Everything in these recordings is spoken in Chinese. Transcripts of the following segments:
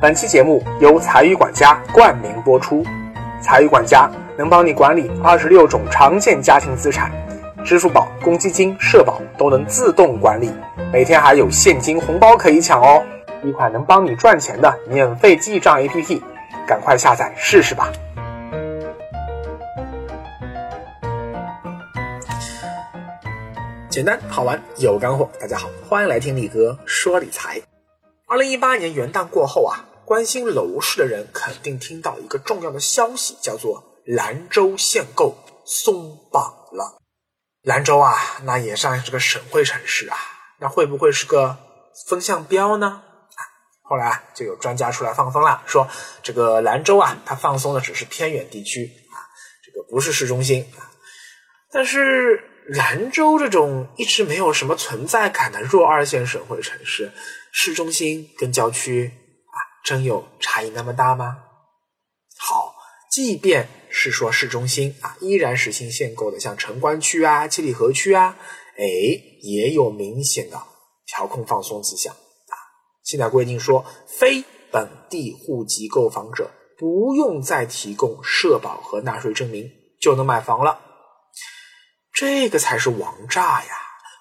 本期节目由财语管家冠名播出。财语管家能帮你管理二十六种常见家庭资产，支付宝、公积金、社保都能自动管理，每天还有现金红包可以抢哦！一款能帮你赚钱的免费记账 APP，赶快下载试试吧。简单好玩有干货，大家好，欢迎来听力哥说理财。二零一八年元旦过后啊。关心楼市的人肯定听到一个重要的消息，叫做兰州限购松绑了。兰州啊，那也算是个省会城市啊，那会不会是个风向标呢？后来啊，就有专家出来放风了，说这个兰州啊，它放松的只是偏远地区啊，这个不是市中心。但是兰州这种一直没有什么存在感的弱二线省会城市，市中心跟郊区。真有差异那么大吗？好，即便是说市中心啊，依然实行限购的，像城关区啊、七里河区啊，哎，也有明显的调控放松迹象啊。现在规定说，非本地户籍购房者不用再提供社保和纳税证明就能买房了，这个才是王炸呀！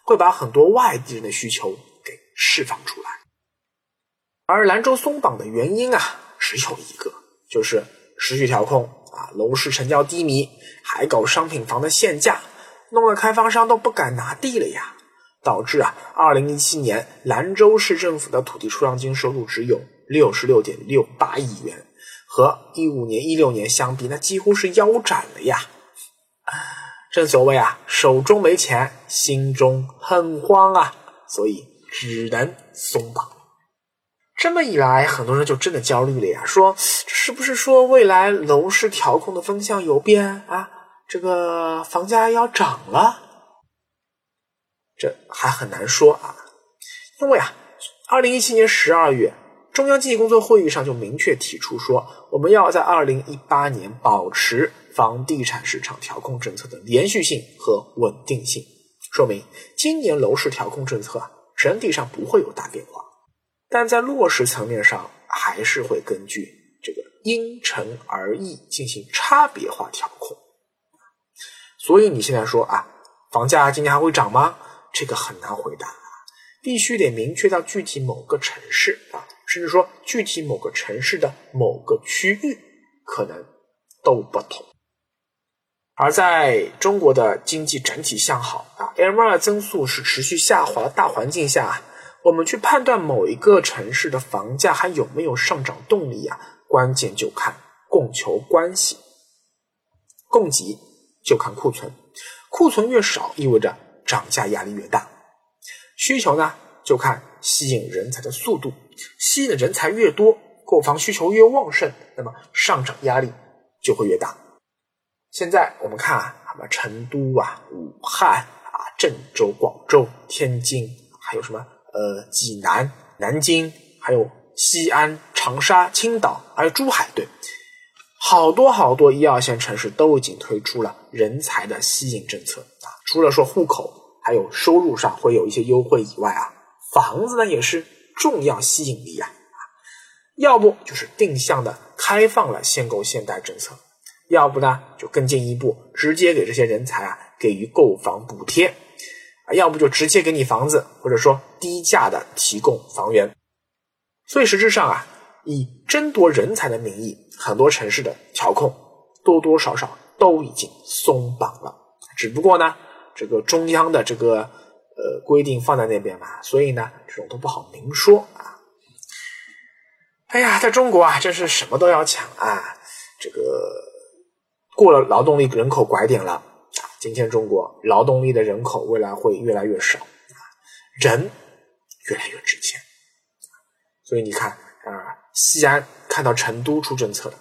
会把很多外地人的需求给释放出来。而兰州松绑的原因啊，只有一个，就是持续调控啊，楼市成交低迷，还搞商品房的限价，弄得开发商都不敢拿地了呀，导致啊，二零一七年兰州市政府的土地出让金收入只有六十六点六八亿元，和一五年、一六年相比，那几乎是腰斩了呀。正所谓啊，手中没钱，心中很慌啊，所以只能松绑。这么一来，很多人就真的焦虑了呀，说这是不是说未来楼市调控的风向有变啊？这个房价要涨了？这还很难说啊，因为啊，二零一七年十二月，中央经济工作会议上就明确提出说，我们要在二零一八年保持房地产市场调控政策的连续性和稳定性，说明今年楼市调控政策啊，整体上不会有大变化。但在落实层面上，还是会根据这个因城而异进行差别化调控。所以你现在说啊，房价今年还会涨吗？这个很难回答，必须得明确到具体某个城市啊，甚至说具体某个城市的某个区域可能都不同。而在中国的经济整体向好啊，M2 增速是持续下滑的大环境下。我们去判断某一个城市的房价还有没有上涨动力啊？关键就看供求关系，供给就看库存，库存越少意味着涨价压力越大。需求呢就看吸引人才的速度，吸引的人才越多，购房需求越旺盛，那么上涨压力就会越大。现在我们看啊，什么成都啊、武汉啊、郑州、广州、天津，还有什么？呃，济南、南京，还有西安、长沙、青岛，还有珠海，对，好多好多一二线城市都已经推出了人才的吸引政策啊。除了说户口还有收入上会有一些优惠以外啊，房子呢也是重要吸引力啊。要不就是定向的开放了限购限贷政策，要不呢就更进一步，直接给这些人才啊给予购房补贴。要不就直接给你房子，或者说低价的提供房源。所以实质上啊，以争夺人才的名义，很多城市的调控多多少少都已经松绑了。只不过呢，这个中央的这个呃规定放在那边嘛，所以呢，这种都不好明说啊。哎呀，在中国啊，真是什么都要抢啊！这个过了劳动力人口拐点了。今天中国劳动力的人口未来会越来越少，人越来越值钱，所以你看啊，西安看到成都出政策了，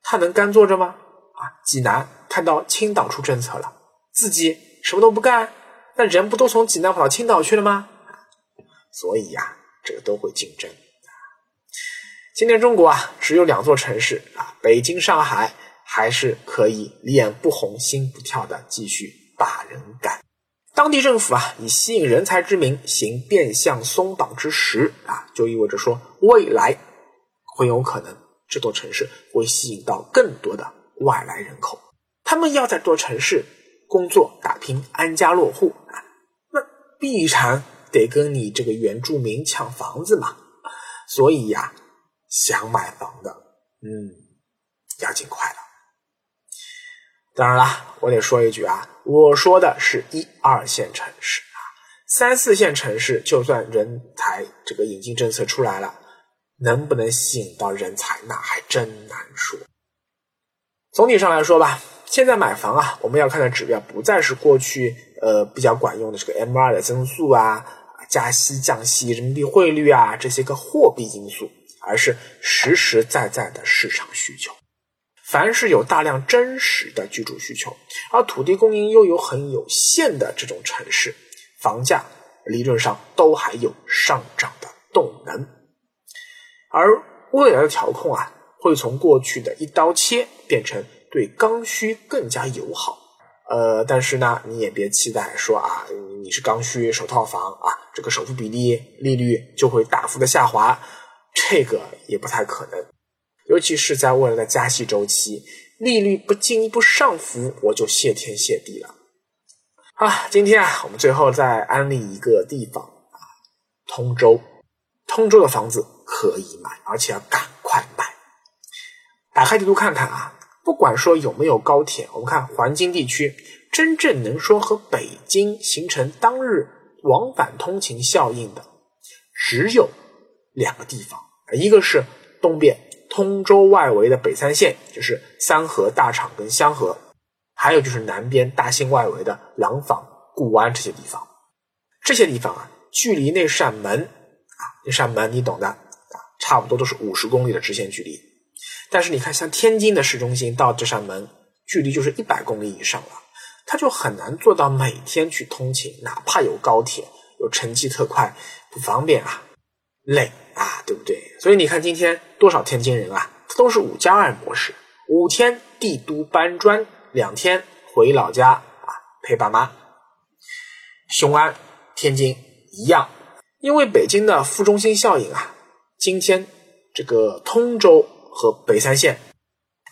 他能干坐着吗？啊，济南看到青岛出政策了，自己什么都不干，那人不都从济南跑到青岛去了吗？所以呀，这个都会竞争。今天中国啊，只有两座城市啊，北京、上海。还是可以脸不红心不跳的继续把人赶。当地政府啊以吸引人才之名行变相松绑之时啊，就意味着说未来很有可能这座城市会吸引到更多的外来人口，他们要在这座城市工作、打拼、安家落户啊，那必然得跟你这个原住民抢房子嘛。所以呀，想买房的，嗯，要尽快。当然啦，我得说一句啊，我说的是一二线城市啊，三四线城市，就算人才这个引进政策出来了，能不能吸引到人才，那还真难说。总体上来说吧，现在买房啊，我们要看的指标不再是过去呃比较管用的这个 M 二的增速啊。加息、降息、人民币汇率啊，这些个货币因素，而是实实在在的市场需求。凡是有大量真实的居住需求，而土地供应又有很有限的这种城市，房价理论上都还有上涨的动能。而未来的调控啊，会从过去的一刀切变成对刚需更加友好。呃，但是呢，你也别期待说啊，你是刚需首套房啊，这个首付比例利率就会大幅的下滑，这个也不太可能。尤其是在未来的加息周期，利率不进一步上浮，我就谢天谢地了。好，今天啊，我们最后再安利一个地方啊，通州，通州的房子可以买，而且要赶快买。打开地图看看啊。不管说有没有高铁，我们看环京地区，真正能说和北京形成当日往返通勤效应的，只有两个地方，一个是东边通州外围的北三县，就是三河、大厂跟香河，还有就是南边大兴外围的廊坊、固安这些地方。这些地方啊，距离那扇门啊，那扇门你懂的啊，差不多都是五十公里的直线距离。但是你看，像天津的市中心到这扇门，距离就是一百公里以上了，它就很难做到每天去通勤，哪怕有高铁，有城际特快，不方便啊，累啊，对不对？所以你看今天多少天津人啊，都是五加二模式，五天帝都搬砖，两天回老家啊陪爸妈。雄安、天津一样，因为北京的副中心效应啊，今天这个通州。和北三县，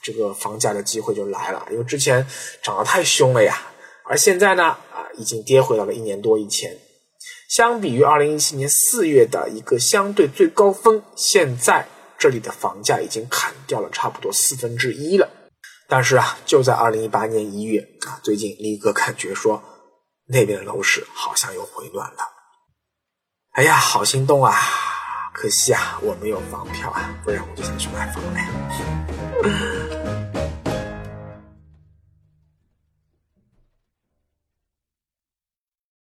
这个房价的机会就来了，因为之前涨得太凶了呀，而现在呢，啊，已经跌回到了一年多以前。相比于二零一七年四月的一个相对最高峰，现在这里的房价已经砍掉了差不多四分之一了。但是啊，就在二零一八年一月啊，最近力哥感觉说那边的楼市好像又回暖了。哎呀，好心动啊！可惜啊，我没有房票啊，不然我就想去买房了。